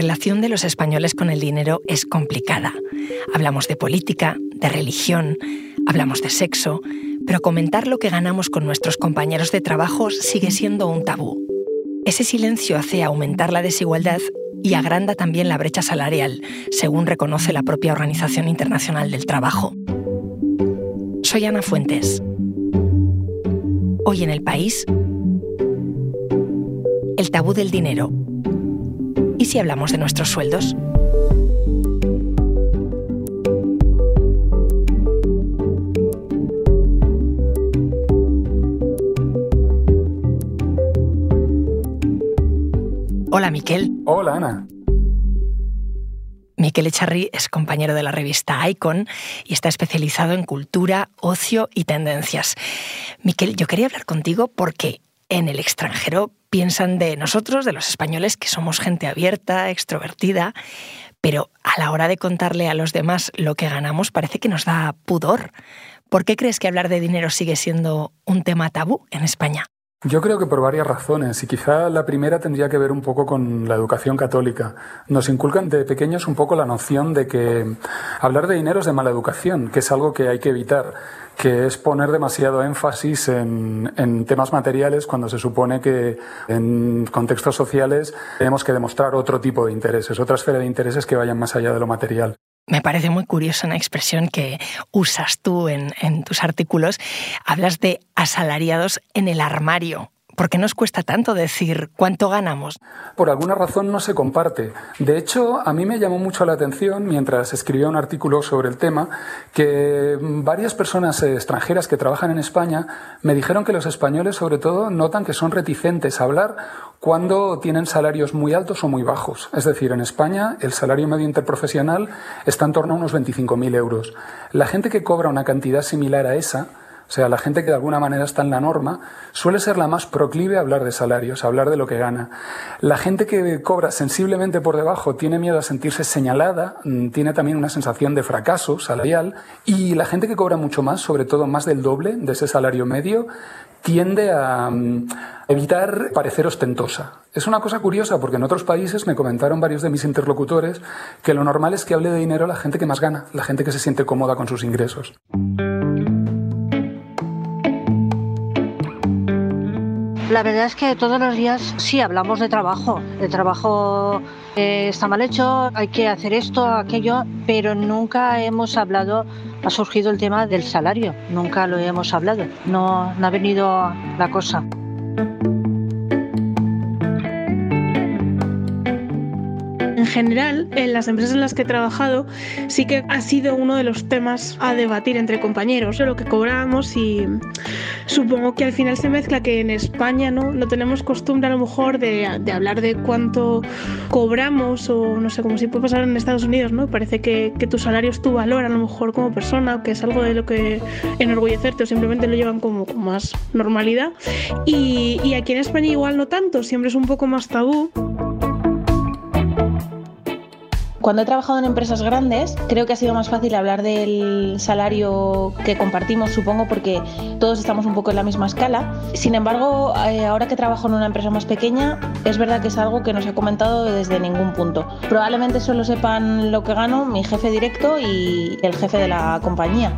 relación de los españoles con el dinero es complicada. Hablamos de política, de religión, hablamos de sexo, pero comentar lo que ganamos con nuestros compañeros de trabajo sigue siendo un tabú. Ese silencio hace aumentar la desigualdad y agranda también la brecha salarial, según reconoce la propia Organización Internacional del Trabajo. Soy Ana Fuentes. Hoy en el país, el tabú del dinero. ¿Y si hablamos de nuestros sueldos? Hola, Miquel. Hola, Ana. Miquel Echarri es compañero de la revista Icon y está especializado en cultura, ocio y tendencias. Miquel, yo quería hablar contigo porque en el extranjero piensan de nosotros, de los españoles, que somos gente abierta, extrovertida, pero a la hora de contarle a los demás lo que ganamos parece que nos da pudor. ¿Por qué crees que hablar de dinero sigue siendo un tema tabú en España? Yo creo que por varias razones, y quizá la primera tendría que ver un poco con la educación católica. Nos inculcan de pequeños un poco la noción de que hablar de dinero es de mala educación, que es algo que hay que evitar, que es poner demasiado énfasis en, en temas materiales cuando se supone que en contextos sociales tenemos que demostrar otro tipo de intereses, otra esfera de intereses que vayan más allá de lo material. Me parece muy curiosa una expresión que usas tú en, tus artículos. Hablas de asalariados en el armario. ¿Por qué nos cuesta tanto decir cuánto ganamos? Por alguna razón no se comparte. De hecho, a mí me llamó mucho la atención, mientras escribía un artículo sobre el tema, que varias personas extranjeras que trabajan en España me dijeron que los españoles, sobre todo, notan que son reticentes a hablar cuando tienen salarios muy altos o muy bajos. Es decir, en España el salario medio interprofesional está en torno a unos 25.000 euros. La gente que cobra una cantidad similar a esa, o sea, la gente que de alguna manera está en la norma suele ser la más proclive a hablar de salarios, a hablar de lo que gana. La gente que cobra sensiblemente por debajo tiene miedo a sentirse señalada, mm, tiene también una sensación de fracaso salarial y la gente que cobra mucho más, sobre todo más del doble de ese salario medio, tiende a mm, evitar parecer ostentosa. Es una cosa curiosa porque en otros países me comentaron varios de mis interlocutores que lo normal es que hable de dinero la gente que más gana, la gente que se siente cómoda con sus ingresos. La verdad es que todos los días sí hablamos de trabajo. El trabajo eh, está mal hecho, hay que hacer esto, aquello, pero nunca hemos hablado, ha surgido el tema del salario, nunca lo hemos hablado, no, no ha venido la cosa. General, en las empresas en las que he trabajado, sí que ha sido uno de los temas a debatir entre compañeros, de lo que cobramos y supongo que al final se mezcla que en España no, no tenemos costumbre a lo mejor de, hablar de cuánto cobramos o no sé, como si puede pasar en Estados Unidos, ¿no? Parece que, tu salario es tu valor a lo mejor como persona que es algo de lo que enorgullecerte o simplemente lo llevan como con más normalidad. Y, y aquí en España igual no tanto, siempre es un poco más tabú. Cuando he trabajado en empresas grandes, creo que ha sido más fácil hablar del salario que compartimos, supongo, porque todos estamos un poco en la misma escala. Sin embargo, eh, ahora que trabajo en una empresa más pequeña, es verdad que es algo que no se ha comentado desde ningún punto. Probablemente solo sepan lo que gano mi jefe directo y el jefe de la compañía.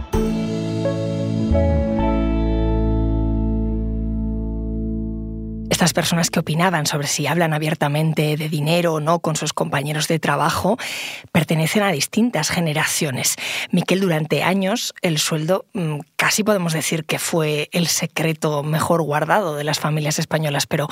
Estas personas que opinaban sobre si hablan abiertamente de dinero o no con sus compañeros de trabajo pertenecen a distintas generaciones. Miquel, durante años el sueldo mm, casi podemos decir que fue el secreto mejor guardado de las familias españolas, pero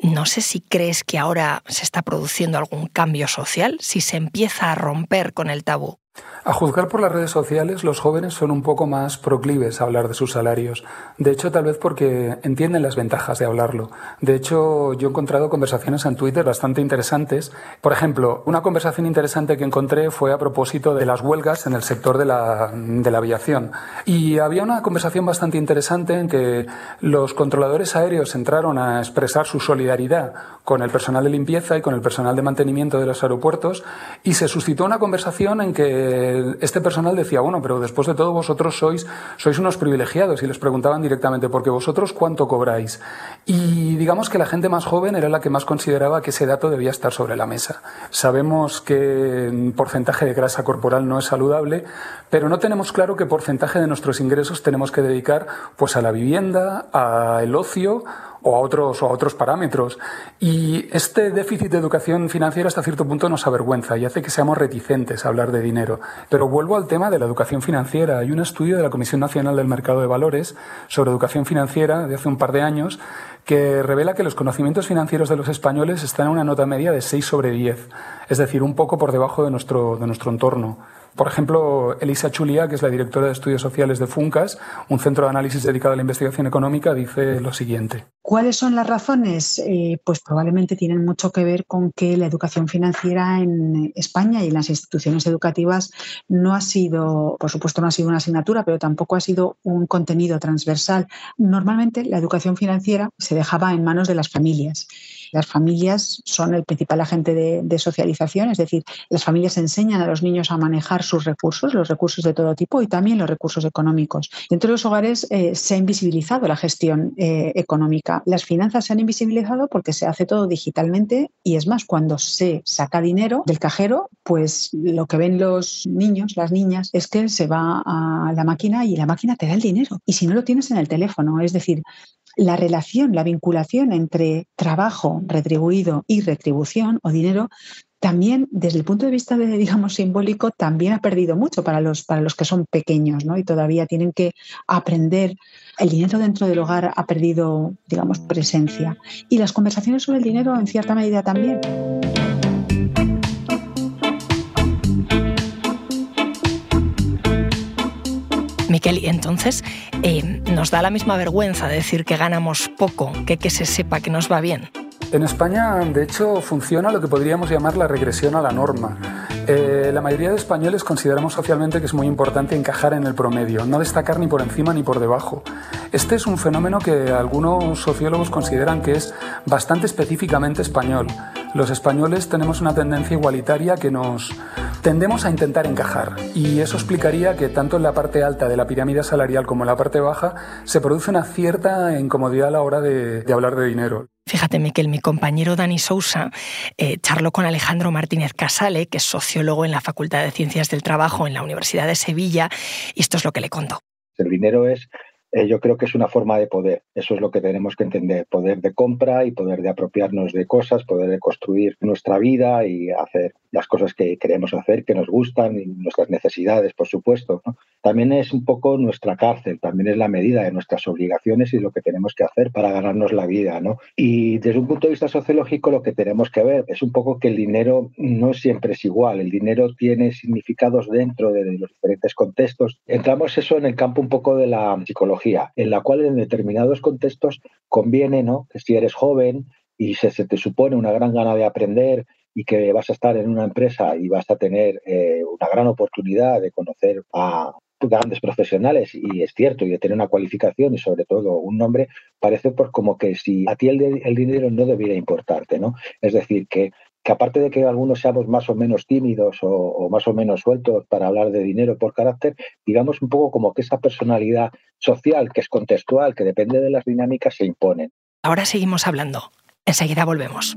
no sé si crees que ahora se está produciendo algún cambio social, si se empieza a romper con el tabú. A juzgar por las redes sociales, los jóvenes son un poco más proclives a hablar de sus salarios. De hecho, tal vez porque entienden las ventajas de hablarlo. De hecho, yo he encontrado conversaciones en Twitter bastante interesantes. Por ejemplo, una conversación interesante que encontré fue a propósito de las huelgas en el sector de la, de la aviación. Y había una conversación bastante interesante en que los controladores aéreos entraron a expresar su solidaridad con el personal de limpieza y con el personal de mantenimiento de los aeropuertos y se suscitó una conversación en que eh, este personal decía, bueno, pero después de todo vosotros sois, sois unos privilegiados y les preguntaban directamente, porque vosotros cuánto cobráis. Y digamos que la gente más joven era la que más consideraba que ese dato debía estar sobre la mesa. Sabemos que porcentaje de grasa corporal no es saludable, pero no tenemos claro qué porcentaje de nuestros ingresos tenemos que dedicar pues a la vivienda, al ocio o a otros, o a otros parámetros. Y este déficit de educación financiera hasta cierto punto nos avergüenza y hace que seamos reticentes a hablar de dinero. Pero vuelvo al tema de la educación financiera. Hay un estudio de la Comisión Nacional del Mercado de Valores sobre educación financiera de hace un par de años que revela que los conocimientos financieros de los españoles están en una nota media de 6 sobre 10, es decir, un poco por debajo de nuestro, de nuestro entorno. Por ejemplo, Elisa Chulia, que es la directora de estudios sociales de FUNCAS, un centro de análisis dedicado a la investigación económica, dice lo siguiente. ¿Cuáles son las razones? Eh, pues probablemente tienen mucho que ver con que la educación financiera en España y en las instituciones educativas no ha sido, por supuesto, no ha sido una asignatura, pero tampoco ha sido un contenido transversal. Normalmente la educación financiera se dejaba en manos de las familias. Las familias son el principal agente de, socialización, es decir, las familias enseñan a los niños a manejar sus recursos, los recursos de todo tipo y también los recursos económicos. Dentro de los hogares eh, se ha invisibilizado la gestión eh, económica. Las finanzas se han invisibilizado porque se hace todo digitalmente y es más, cuando se saca dinero del cajero, pues lo que ven los niños, las niñas, es que se va a la máquina y la máquina te da el dinero. Y si no lo tienes en el teléfono, es decir, la relación, la vinculación entre trabajo retribuido y retribución o dinero también desde el punto de vista de, digamos, simbólico, también ha perdido mucho para los, para los que son pequeños, ¿no? Y todavía tienen que aprender. El dinero dentro del hogar ha perdido, digamos, presencia. Y las conversaciones sobre el dinero, en cierta medida, también. Entonces eh, nos da la misma vergüenza decir que ganamos poco que que se sepa que nos va bien. En España, de hecho, funciona lo que podríamos llamar la regresión a la norma. Eh, la mayoría de españoles consideramos socialmente que es muy importante encajar en el promedio, no destacar ni por encima ni por debajo. Este es un fenómeno que algunos sociólogos consideran que es bastante específicamente español. Los españoles tenemos una tendencia igualitaria que nos tendemos a intentar encajar y eso explicaría que tanto en la parte alta de la pirámide salarial como en la parte baja se produce una cierta incomodidad a la hora de, hablar de dinero. Fíjate, Miquel, mi compañero Dani Sousa eh, charló con Alejandro Martínez Casale, que es sociólogo en la Facultad de Ciencias del Trabajo en la Universidad de Sevilla, y esto es lo que le contó. El dinero es eh, yo creo que es una forma de poder. Eso es lo que tenemos que entender. Poder de compra y poder de apropiarnos de cosas, poder de construir nuestra vida y hacer las cosas que queremos hacer, que nos gustan y nuestras necesidades, por supuesto. También es un poco nuestra cárcel, también es la medida de nuestras obligaciones y lo que tenemos que hacer para ganarnos la vida. ¿no? Y desde un punto de vista sociológico lo que tenemos que ver es un poco que el dinero no siempre es igual. El dinero tiene significados dentro de los diferentes contextos. Entramos eso en el campo un poco de la psicología en la cual en determinados contextos conviene, ¿no? Que si eres joven y se, te supone una gran gana de aprender y que vas a estar en una empresa y vas a tener eh, una gran oportunidad de conocer a grandes profesionales y es cierto y de tener una cualificación y sobre todo un nombre parece por como que si a ti el, el dinero no debiera importarte no es decir que que aparte de que algunos seamos más o menos tímidos o, más o menos sueltos para hablar de dinero por carácter, digamos un poco como que esa personalidad social, que es contextual, que depende de las dinámicas, se impone. Ahora seguimos hablando. Enseguida volvemos.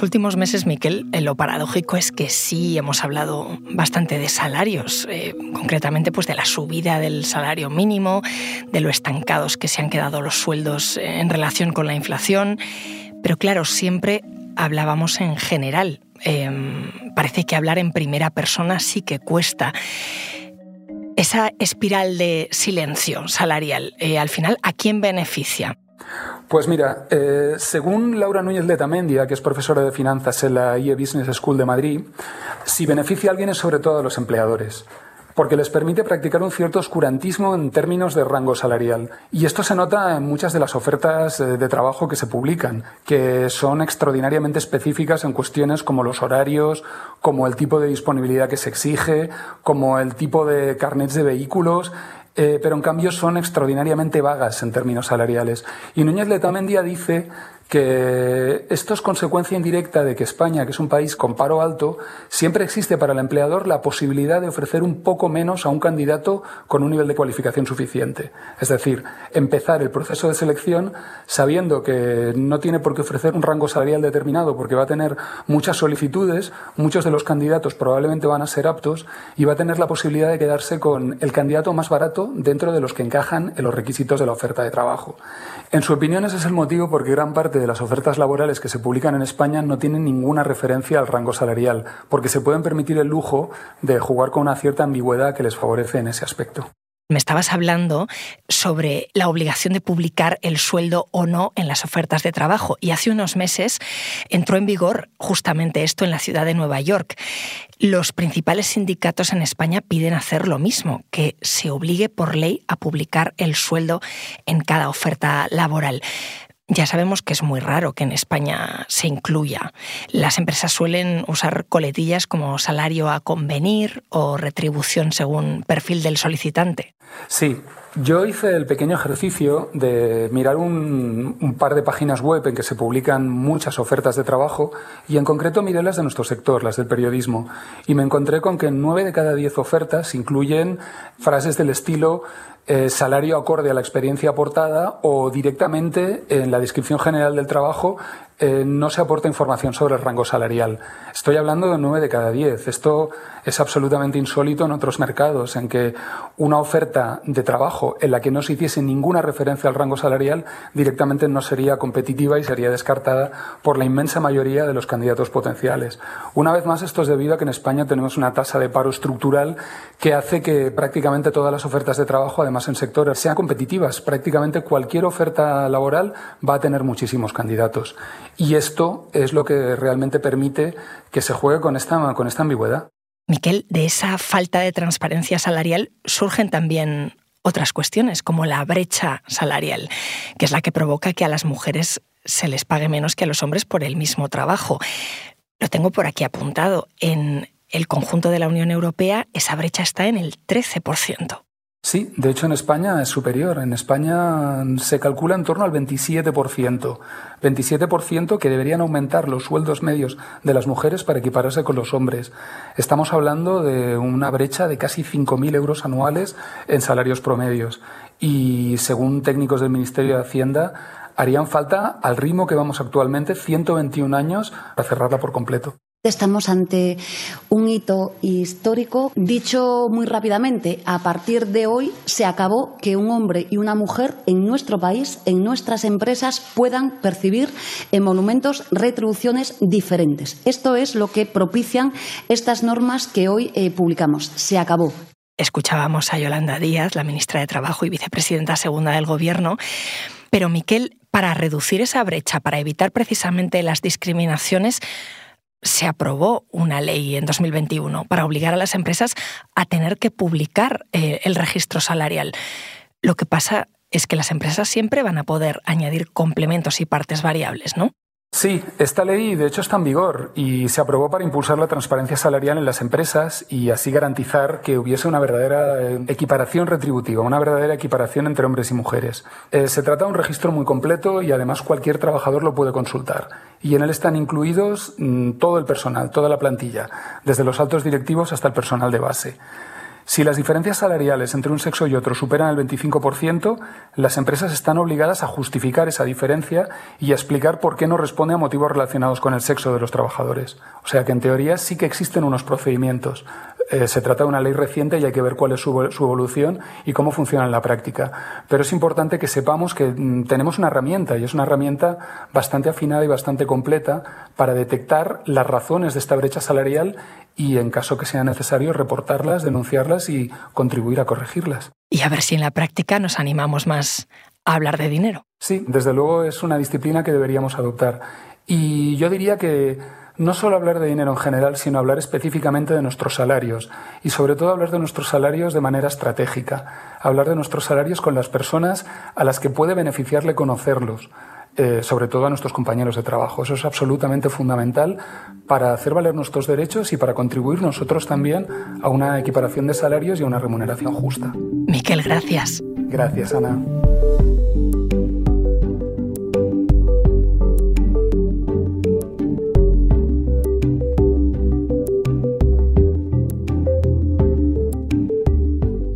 Los últimos meses, Miquel, eh, lo paradójico es que sí hemos hablado bastante de salarios, eh, concretamente pues de la subida del salario mínimo, de lo estancados que se han quedado los sueldos eh, en relación con la inflación, pero claro, siempre hablábamos en general. Em, parece que hablar en primera persona sí que cuesta. Esa espiral de silencio salarial, al final, ¿a quién beneficia? Pues mira, eh, según Laura Núñez Letamendia, que es profesora de finanzas en la IE Business School de Madrid, si beneficia a alguien es sobre todo a los empleadores. porque les permite practicar un cierto oscurantismo en términos de rango salarial. Y esto se nota en muchas de las ofertas eh, de trabajo que se publican, que son extraordinariamente específicas en cuestiones como los horarios, como el tipo de disponibilidad que se exige, como el tipo de carnets de vehículos, eh, pero en cambio son extraordinariamente vagas en términos salariales. Y Núñez Letamendia dice que esto es consecuencia indirecta de que España, que es un país con paro alto, siempre existe para el empleador la posibilidad de ofrecer un poco menos a un candidato con un nivel de cualificación suficiente. Es decir, empezar el proceso de selección sabiendo que no tiene por qué ofrecer un rango salarial determinado porque va a tener muchas solicitudes, muchos de los candidatos probablemente van a ser aptos y va a tener la posibilidad de quedarse con el candidato más barato dentro de los que encajan en los requisitos de la oferta de trabajo. En su opinión ese es el motivo porque gran parte de las ofertas laborales que se publican en España no tienen ninguna referencia al rango salarial, porque se pueden permitir el lujo de jugar con una cierta ambigüedad que les favorece en ese aspecto. Me estabas hablando sobre la obligación de publicar el sueldo o no en las ofertas de trabajo y hace unos meses entró en vigor justamente esto en la ciudad de Nueva York. Los principales sindicatos en España piden hacer lo mismo, que se obligue por ley a publicar el sueldo en cada oferta laboral. Ya sabemos que es muy raro que en España se incluya. Las empresas suelen usar coletillas como salario a convenir o retribución según perfil del solicitante. Sí, yo hice el pequeño ejercicio de mirar un, par de páginas web en que se publican muchas ofertas de trabajo y en concreto miré las de nuestro sector, las del periodismo, y me encontré con que nueve de cada diez ofertas incluyen frases del estilo eh, salario acorde a la experiencia aportada o directamente en la descripción general del trabajo eh, no se aporta información sobre el rango salarial. Estoy hablando de 9 de cada 10. Esto es absolutamente insólito en otros mercados, en que una oferta de trabajo en la que no se hiciese ninguna referencia al rango salarial directamente no sería competitiva y sería descartada por la inmensa mayoría de los candidatos potenciales. Una vez más, esto es debido a que en España tenemos una tasa de paro estructural que hace que prácticamente todas las ofertas de trabajo, además en sectores, sean competitivas. Prácticamente cualquier oferta laboral va a tener muchísimos candidatos. Y esto es lo que realmente permite que se juegue con esta, con esta ambigüedad. Miquel, de esa falta de transparencia salarial surgen también otras cuestiones, como la brecha salarial, que es la que provoca que a las mujeres se les pague menos que a los hombres por el mismo trabajo. Lo tengo por aquí apuntado. En el conjunto de la Unión Europea esa brecha está en el 13%. Sí, de hecho en España es superior. En España se calcula en torno al 27%. 27% que deberían aumentar los sueldos medios de las mujeres para equipararse con los hombres. Estamos hablando de una brecha de casi 5.000 euros anuales en salarios promedios. Y según técnicos del Ministerio de Hacienda, harían falta, al ritmo que vamos actualmente, 121 años para cerrarla por completo. Estamos ante un hito histórico. Dicho muy rápidamente, a partir de hoy se acabó que un hombre y una mujer en nuestro país, en nuestras empresas, puedan percibir en monumentos retribuciones diferentes. Esto es lo que propician estas normas que hoy eh, publicamos. Se acabó. Escuchábamos a Yolanda Díaz, la ministra de Trabajo y vicepresidenta segunda del Gobierno. Pero, Miquel, para reducir esa brecha, para evitar precisamente las discriminaciones, se aprobó una ley en 2021 para obligar a las empresas a tener que publicar eh, el registro salarial. Lo que pasa es que las empresas siempre van a poder añadir complementos y partes variables, ¿no? Sí, esta ley de hecho está en vigor y se aprobó para impulsar la transparencia salarial en las empresas y así garantizar que hubiese una verdadera eh, equiparación retributiva, una verdadera equiparación entre hombres y mujeres. Eh, se trata de un registro muy completo y además cualquier trabajador lo puede consultar. Y en él están incluidos mm, todo el personal, toda la plantilla, desde los altos directivos hasta el personal de base. Si las diferencias salariales entre un sexo y otro superan el 25%, las empresas están obligadas a justificar esa diferencia y a explicar por qué no responde a motivos relacionados con el sexo de los trabajadores. O sea que en teoría sí que existen unos procedimientos. Eh, se trata de una ley reciente y hay que ver cuál es su, evolución y cómo funciona en la práctica. Pero es importante que sepamos que mm, tenemos una herramienta y es una herramienta bastante afinada y bastante completa para detectar las razones de esta brecha salarial y, en caso que sea necesario, reportarlas, denunciarlas y contribuir a corregirlas. Y a ver si en la práctica nos animamos más a hablar de dinero. Sí, desde luego es una disciplina que deberíamos adoptar. Y yo diría que no solo hablar de dinero en general, sino hablar específicamente de nuestros salarios y sobre todo hablar de nuestros salarios de manera estratégica, hablar de nuestros salarios con las personas a las que puede beneficiarle conocerlos, eh, sobre todo a nuestros compañeros de trabajo. Eso es absolutamente fundamental para hacer valer nuestros derechos y para contribuir nosotros también a una equiparación de salarios y a una remuneración justa. Miquel, gracias. Gracias, Ana.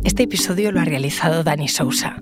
Este episodio lo ha realizado Dani Sousa.